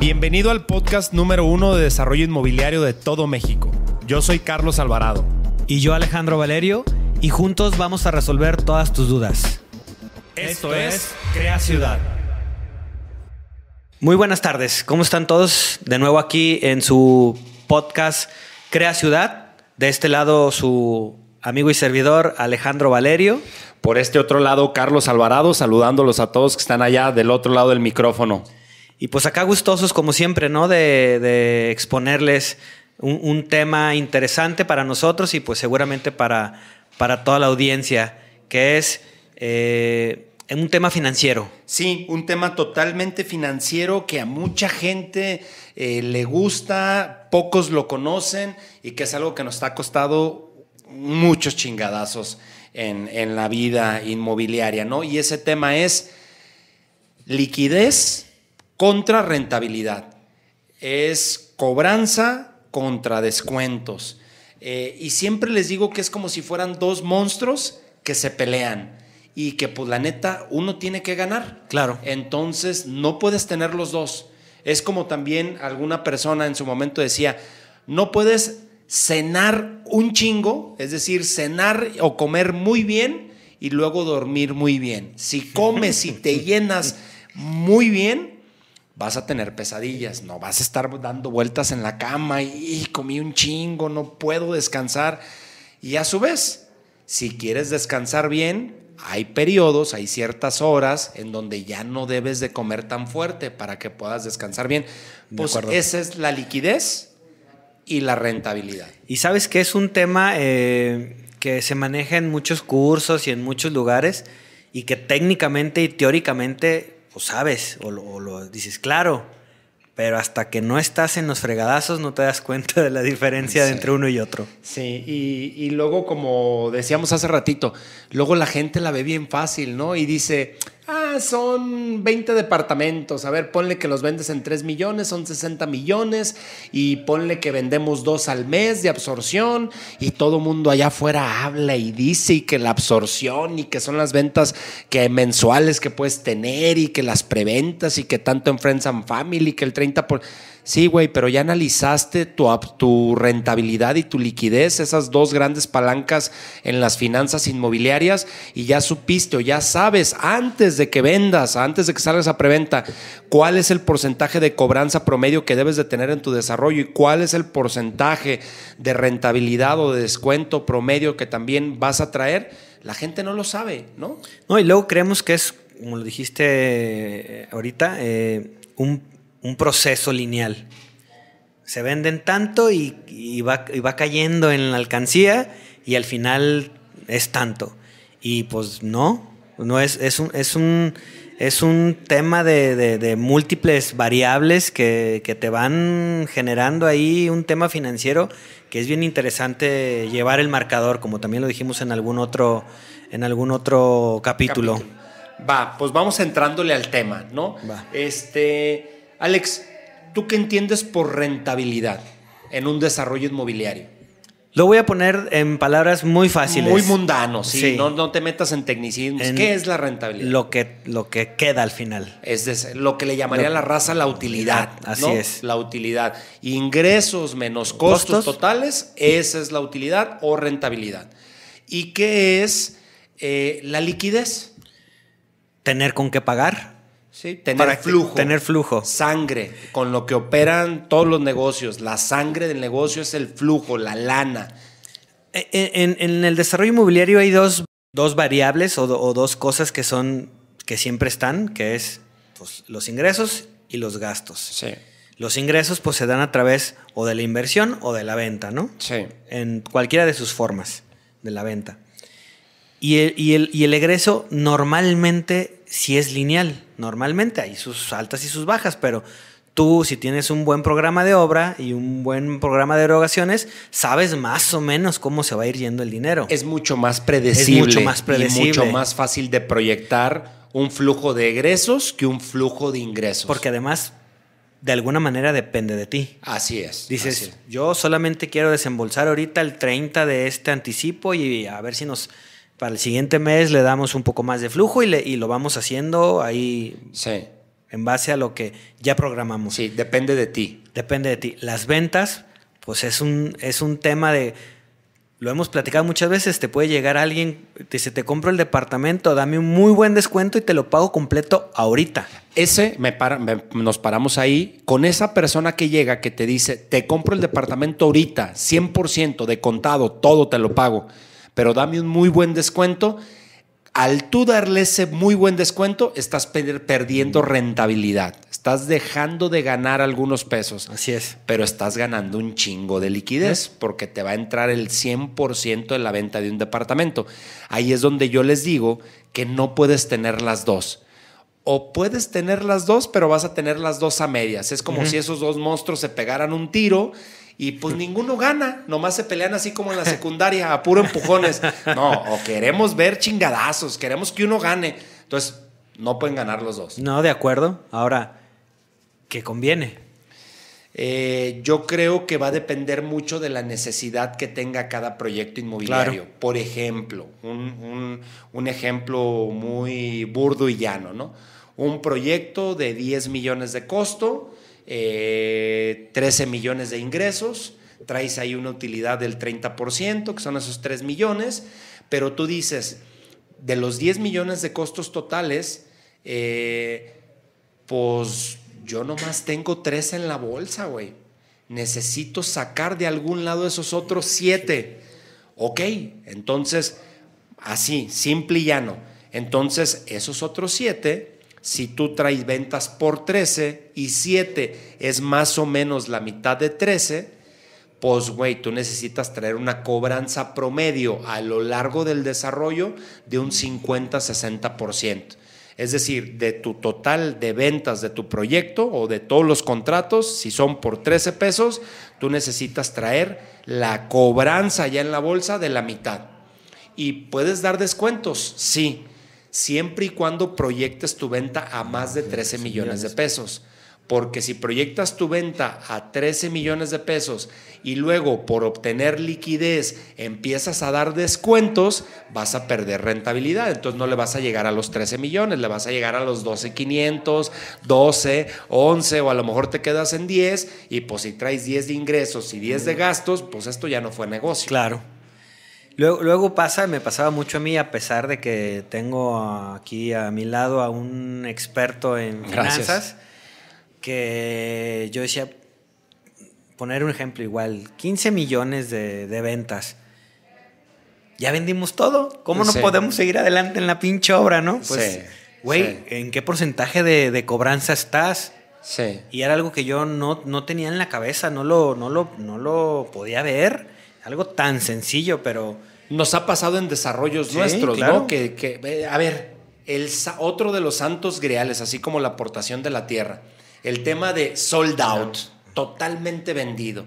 Bienvenido al podcast número uno de desarrollo inmobiliario de todo México. Yo soy Carlos Alvarado. Y yo Alejandro Valerio, y juntos vamos a resolver todas tus dudas. Esto es Crea Ciudad. Muy buenas tardes, ¿cómo están todos? De nuevo aquí en su podcast Crea Ciudad. De este lado su amigo y servidor Alejandro Valerio. Por este otro lado, Carlos Alvarado, saludándolos a todos que están allá del otro lado del micrófono. Y pues acá gustosos, como siempre, ¿no? De, exponerles un, tema interesante para nosotros y pues seguramente para, para toda la audiencia, que es eh, un tema financiero. Sí, un tema totalmente financiero que a mucha gente eh, le gusta, pocos lo conocen y que es algo que nos ha costado muchos chingadazos en, en la vida inmobiliaria, ¿no? Y ese tema es liquidez contra rentabilidad. Es cobranza contra descuentos. Eh, y siempre les digo que es como si fueran dos monstruos que se pelean y que pues la neta uno tiene que ganar. Claro. Entonces no puedes tener los dos. Es como también alguna persona en su momento decía, no puedes cenar un chingo, es decir, cenar o comer muy bien y luego dormir muy bien. Si comes y te llenas muy bien, vas a tener pesadillas, no vas a estar dando vueltas en la cama y, comí un chingo, no puedo descansar. Y a su vez, si quieres descansar bien, hay periodos, hay ciertas horas en donde ya no debes de comer tan fuerte para que puedas descansar bien. Pues esa es la liquidez y la rentabilidad. Y sabes que es un tema eh, que se maneja en muchos cursos y en muchos lugares y que técnicamente y teóricamente pues sabes, o lo, dices, claro, pero hasta que no estás en los fregadazos no te das cuenta de la diferencia entre uno y otro. Sí, y, y, luego como decíamos hace ratito, luego la gente la ve bien fácil, ¿no? Y dice, Ah, son 20 departamentos. A ver, ponle que los vendes en 3 millones, son 60 millones. Y ponle que vendemos dos al mes de absorción. Y todo mundo allá afuera habla y dice y que la absorción y que son las ventas que mensuales que puedes tener y que las preventas y que tanto en Friends and Family, que el 30%. Por... Sí, güey, pero ya analizaste tu, rentabilidad y tu liquidez, esas dos grandes palancas en las finanzas inmobiliarias, y ya supiste o ya sabes antes de que vendas, antes de que salgas a preventa, cuál es el porcentaje de cobranza promedio que debes de tener en tu desarrollo y cuál es el porcentaje de rentabilidad o de descuento promedio que también vas a traer, la gente no lo sabe, ¿no? No, y luego creemos que es, como lo dijiste eh, ahorita, eh, un un proceso lineal. Se venden tanto y, va, va, cayendo en la alcancía y al final es tanto. Y pues no, no es, es, un, es, un, es un tema de, múltiples variables que, te van generando ahí un tema financiero que es bien interesante llevar el marcador, como también lo dijimos en algún otro, en algún otro capítulo. Va, pues vamos entrándole al tema, ¿no? Va. Este Alex, ¿tú qué entiendes por rentabilidad en un desarrollo inmobiliario? Lo voy a poner en palabras muy fáciles. Muy mundanos, sí. No, te metas en tecnicismos. ¿Qué es la rentabilidad? Lo que, lo que queda al final. Es lo que le llamaría la raza la utilidad. Así es. La utilidad. Ingresos menos costos, totales, esa es la utilidad o rentabilidad. ¿Y qué es eh, la liquidez? Tener con qué pagar. Sí, tener flujo. Tener flujo. Sangre, con lo que operan todos los negocios. La sangre del negocio es el flujo, la lana. E, e, en, el desarrollo inmobiliario hay dos, variables o, dos cosas que son que siempre están, que es pues, los ingresos y los gastos. Sí. Los ingresos pues se dan a través o de la inversión o de la venta, ¿no? Sí. En cualquiera de sus formas de la venta. Y el, y el, y el egreso normalmente sí es lineal. Normalmente hay sus altas y sus bajas, pero tú si tienes un buen programa de obra y un buen programa de erogaciones, sabes más o menos cómo se va a ir yendo el dinero. Es mucho más predecible. mucho más predecible. Y mucho más fácil de proyectar un flujo de egresos que un flujo de ingresos. Porque además, de alguna manera depende de ti. Así es. Dices, yo solamente quiero desembolsar ahorita el 30 de este anticipo y a ver si nos para el siguiente mes le damos un poco más de flujo y, le, y lo vamos haciendo ahí. Sí. en base a lo que ya programamos. Sí, depende de ti. Depende de ti. Las ventas, pues es un, es un tema de lo hemos platicado muchas veces, te puede llegar alguien, te dice, te compro el departamento, dame un muy buen descuento y te lo pago completo ahorita. Ese, me nos paramos ahí con esa persona que llega que te dice, te compro el departamento ahorita, 100% de contado, todo te lo pago, pero dame un muy buen descuento al tú darle ese muy buen descuento, estás perdiendo rentabilidad. Estás dejando de ganar algunos pesos. Así es. Pero estás ganando un chingo de liquidez porque te va a entrar el 100% de la venta de un departamento. Ahí es donde yo les digo que no puedes tener las dos. O puedes tener las dos, pero vas a tener las dos a medias. Es como si esos dos monstruos se pegaran un tiro y pues ninguno gana, nomás se pelean así como en la secundaria, a puro empujones. No, o queremos ver chingadazos, queremos que uno gane. Entonces, no pueden ganar los dos. No, de acuerdo. Ahora, ¿qué conviene? Eh, yo creo que va a depender mucho de la necesidad que tenga cada proyecto inmobiliario. Por ejemplo, un, un, ejemplo muy burdo y llano, ¿no? Un proyecto de 10 millones de costo, 13 eh, millones de ingresos, traes ahí una utilidad del 30%, que son esos 3 millones, pero tú dices, de los 10 millones de costos totales, eh, pues yo nomás tengo 3 en la bolsa, güey. Necesito sacar de algún lado esos otros 7. Ok, entonces, así, simple y llano. Entonces, esos otros 7 si tú traes ventas por 13 y 7 es más o menos la mitad de 13, pues güey, tú necesitas traer una cobranza promedio a lo largo del desarrollo de un 50-60%. Es decir, de tu total de ventas de tu proyecto o de todos los contratos, si son por 13 pesos, tú necesitas traer la cobranza ya en la bolsa de la mitad. ¿Y puedes dar descuentos? Sí siempre y cuando proyectes tu venta a más de 13 millones de pesos. Porque si proyectas tu venta a 13 millones de pesos y luego por obtener liquidez empiezas a dar descuentos, vas a perder rentabilidad. Entonces no le vas a llegar a los 13 millones, le vas a llegar a los 12 500, 12, 11 o a lo mejor te quedas en 10 y pues si traes 10 de ingresos y 10 de gastos, pues esto ya no fue negocio. Claro. Luego, pasa, me pasaba mucho a mí, a pesar de que tengo aquí a mi lado a un experto en finanzas, que yo decía, poner un ejemplo igual, 15 millones de, ventas. Ya vendimos todo. ¿Cómo no podemos seguir adelante en la pinche obra, no? Pues, güey, ¿en qué porcentaje de, cobranza estás? Sí. Y era algo que yo no, no tenía en la cabeza, no lo, no, lo, no lo podía ver. Algo tan sencillo, pero nos ha pasado en desarrollos nuestros, ¿no? Que, a ver, el, otro de los santos greales, así como la aportación de la tierra, el tema de sold out, totalmente vendido.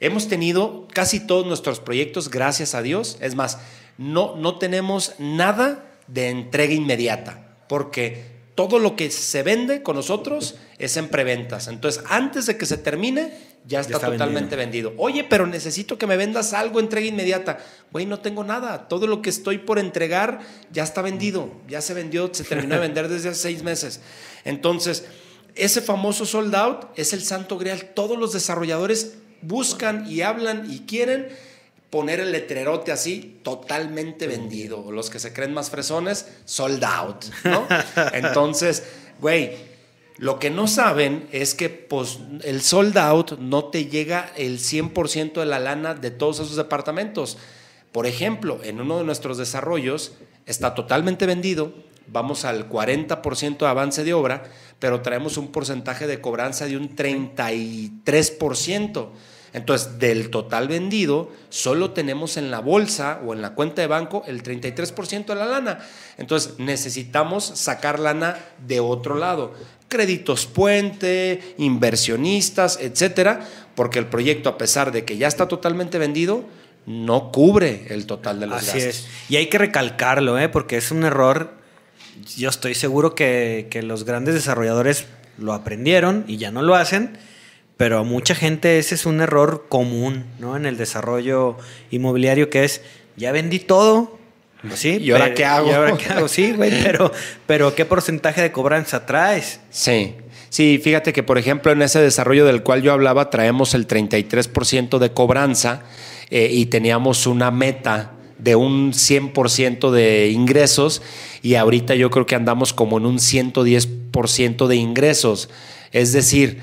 Hemos tenido casi todos nuestros proyectos, gracias a Dios. Es más, no, no tenemos nada de entrega inmediata, porque todo lo que se vende con nosotros es en preventas. Entonces, antes de que se termine, ya está, totalmente vendido. Oye, pero necesito que me vendas algo, entrega inmediata. Güey, no tengo nada. Todo lo que estoy por entregar ya está vendido. Ya se vendió, se terminó de vender desde hace seis meses. Entonces, ese famoso sold out es el santo grial. Todos los desarrolladores buscan y hablan y quieren poner el letrerote así, totalmente vendido. Los que se creen más fresones, sold out, ¿no? Entonces, güey, lo que no saben es que pues, el sold out no te llega el 100% de la lana de todos esos departamentos. Por ejemplo, en uno de nuestros desarrollos está totalmente vendido, vamos al 40% de avance de obra, pero traemos un porcentaje de cobranza de un 33%. Entonces, del total vendido, solo tenemos en la bolsa o en la cuenta de banco el 33% de la lana. Entonces, necesitamos sacar lana de otro lado. Créditos puente, inversionistas, etcétera, porque el proyecto, a pesar de que ya está totalmente vendido, no cubre el total de los Así Es. Y hay que recalcarlo, ¿eh? porque es un error. Yo estoy seguro que, que los grandes desarrolladores lo aprendieron y ya no lo hacen pero a mucha gente ese es un error común, ¿no? En el desarrollo inmobiliario que es, ya vendí todo, Pues sí. ¿Y ahora qué hago? ¿Y ahora qué hago? Sí, güey, pero, pero ¿qué porcentaje de cobranza traes? Sí. Sí, fíjate que, por ejemplo, en ese desarrollo del cual yo hablaba, traemos el 33% de cobranza eh, y teníamos una meta de un 100% de ingresos y ahorita yo creo que andamos como en un 110% de ingresos. Es decir,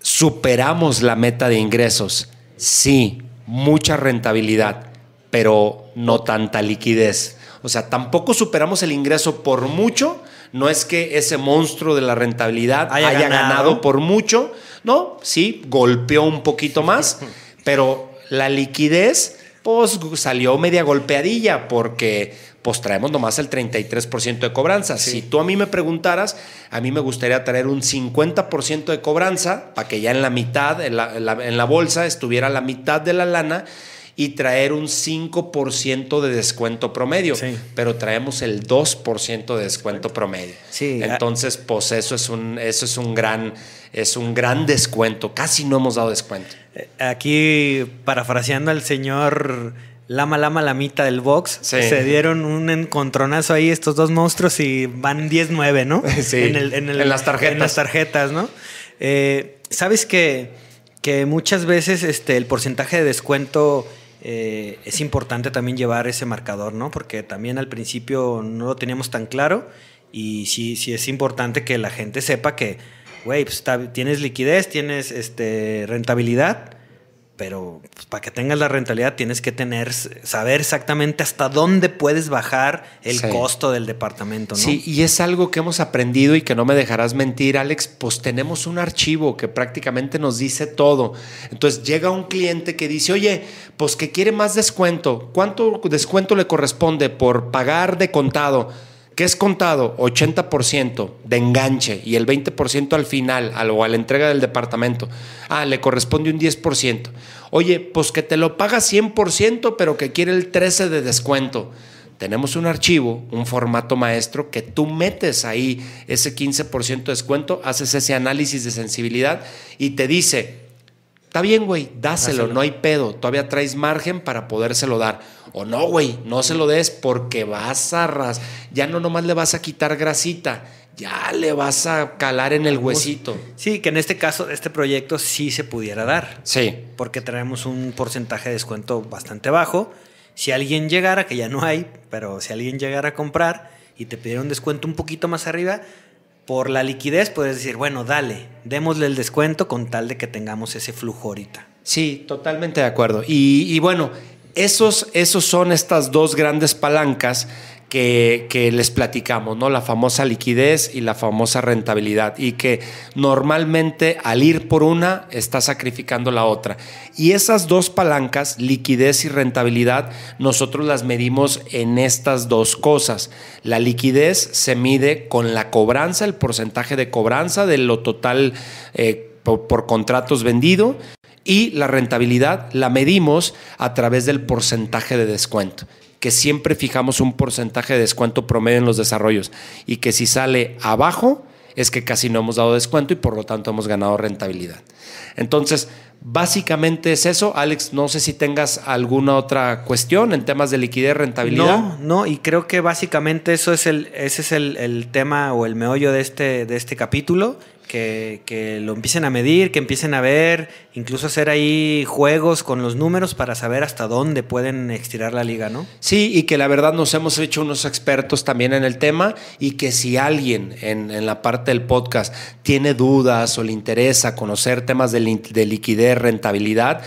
superamos la meta de ingresos. Sí, mucha rentabilidad, pero no tanta liquidez. O sea, tampoco superamos el ingreso por mucho. No es que ese monstruo de la rentabilidad haya, ganado. por mucho. No, sí, golpeó un poquito más, pero la liquidez, pues salió media golpeadilla porque pues traemos nomás el 33% de cobranza. Si tú a mí me preguntaras, a mí me gustaría traer un 50% de cobranza para que ya en la mitad, en la, en la bolsa, estuviera la mitad de la lana y traer un 5% de descuento promedio, pero traemos el 2% de descuento promedio. Sí, Entonces, pues eso es un eso es un gran es un gran descuento, casi no hemos dado descuento. Eh, aquí parafraseando al señor Lama Lama Lamita del box, se dieron un encontronazo ahí estos dos monstruos y van 10-9, ¿no? Sí, en, las tarjetas. En las tarjetas, ¿no? Eh, Sabes que, que muchas veces este, el porcentaje de descuento eh, es importante también llevar ese marcador, ¿no? Porque también al principio no lo teníamos tan claro y sí, sí es importante que la gente sepa que, güey, pues, tienes liquidez, tienes este, rentabilidad, pero pues, para que tengas la rentabilidad tienes que tener, saber exactamente hasta dónde puedes bajar el costo del departamento. ¿no? Sí, y es algo que hemos aprendido y que no me dejarás mentir, Alex, pues tenemos un archivo que prácticamente nos dice todo. Entonces llega un cliente que dice, oye, pues que quiere más descuento, ¿cuánto descuento le corresponde por pagar de contado? ¿Qué es contado? 80% de enganche y el 20% al final o a la entrega del departamento. Ah, le corresponde un 10%. Oye, pues que te lo paga 100%, pero que quiere el 13% de descuento. Tenemos un archivo, un formato maestro, que tú metes ahí ese 15% de descuento, haces ese análisis de sensibilidad y te dice, está bien, güey, dáselo, no hay pedo, todavía traes margen para podérselo dar o no, güey, no se lo des porque vas a ras, ya no nomás le vas a quitar grasita, ya le vas a calar en el huesito. Sí, que en este caso, este proyecto sí se pudiera dar. Sí. Porque traemos un porcentaje de descuento bastante bajo. Si alguien llegara, que ya no hay, pero si alguien llegara a comprar y te pidiera un descuento un poquito más arriba, por la liquidez puedes decir, bueno, dale, démosle el descuento con tal de que tengamos ese flujo ahorita. Sí, totalmente de acuerdo. Y, bueno, esos, esos son estas dos grandes palancas que, les platicamos, ¿no? La famosa liquidez y la famosa rentabilidad. Y que normalmente al ir por una está sacrificando la otra. Y esas dos palancas, liquidez y rentabilidad, nosotros las medimos en estas dos cosas. La liquidez se mide con la cobranza, el porcentaje de cobranza de lo total eh, por contratos vendido y la rentabilidad la medimos a través del porcentaje de descuento, que siempre fijamos un porcentaje de descuento promedio en los desarrollos y que si sale abajo es que casi no hemos dado descuento y por lo tanto hemos ganado rentabilidad. Entonces, básicamente es eso. Alex, no sé si tengas alguna otra cuestión en temas de liquidez, rentabilidad. No, no, y creo que básicamente eso es el, ese es el, el tema o el meollo de este, de este capítulo que, lo empiecen a medir, que empiecen a ver, incluso hacer ahí juegos con los números para saber hasta dónde pueden estirar la liga, ¿no? Sí, y que la verdad nos hemos hecho unos expertos también en el tema y que si alguien en, la parte del podcast tiene dudas o le interesa conocer temas de, de liquidez, rentabilidad,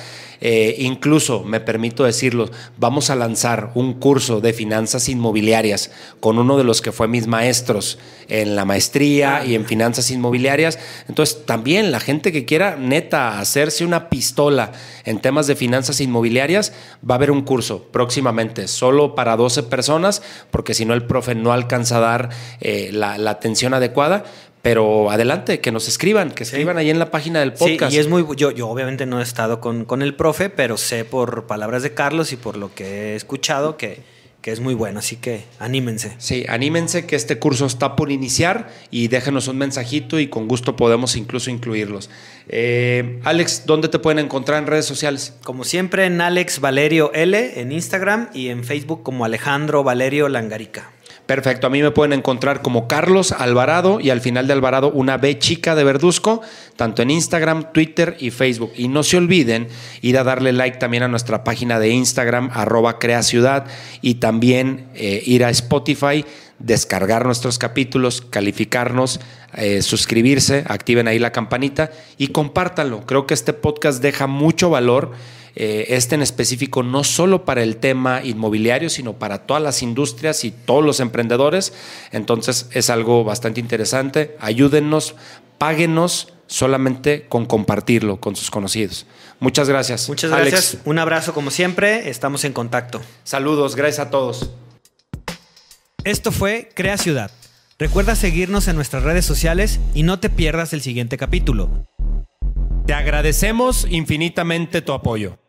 eh, incluso, me permito decirlo, vamos a lanzar un curso de finanzas inmobiliarias con uno de los que fue mis maestros en la maestría y en finanzas inmobiliarias. Entonces, también la gente que quiera neta hacerse una pistola en temas de finanzas inmobiliarias, va a haber un curso próximamente, solo para 12 personas, porque si no el profe no alcanza a dar eh, la, la atención adecuada pero adelante, que nos escriban, que escriban ahí en la página del podcast. Sí, y es muy. Yo, yo obviamente no he estado con, con, el profe, pero sé por palabras de Carlos y por lo que he escuchado que, que es muy bueno, así que anímense. Sí, anímense que este curso está por iniciar y déjenos un mensajito y con gusto podemos incluso incluirlos. Eh, Alex, ¿dónde te pueden encontrar en redes sociales? Como siempre en Alex Valerio L en Instagram y en Facebook como Alejandro Valerio Langarica. Perfecto, a mí me pueden encontrar como Carlos Alvarado y al final de Alvarado una B chica de Verduzco, tanto en Instagram, Twitter y Facebook. Y no se olviden ir a darle like también a nuestra página de Instagram, arroba Ciudad, y también eh, ir a Spotify, descargar nuestros capítulos, calificarnos, eh, suscribirse, activen ahí la campanita y compártanlo. Creo que este podcast deja mucho valor eh, este en específico no solo para el tema inmobiliario, sino para todas las industrias y todos los emprendedores. Entonces es algo bastante interesante. Ayúdennos, páguenos solamente con compartirlo con sus conocidos. Muchas gracias. Muchas gracias. Un abrazo como siempre. Estamos en contacto. Saludos. Gracias a todos. Esto fue Crea Ciudad. Recuerda seguirnos en nuestras redes sociales y no te pierdas el siguiente capítulo. Te agradecemos infinitamente tu apoyo.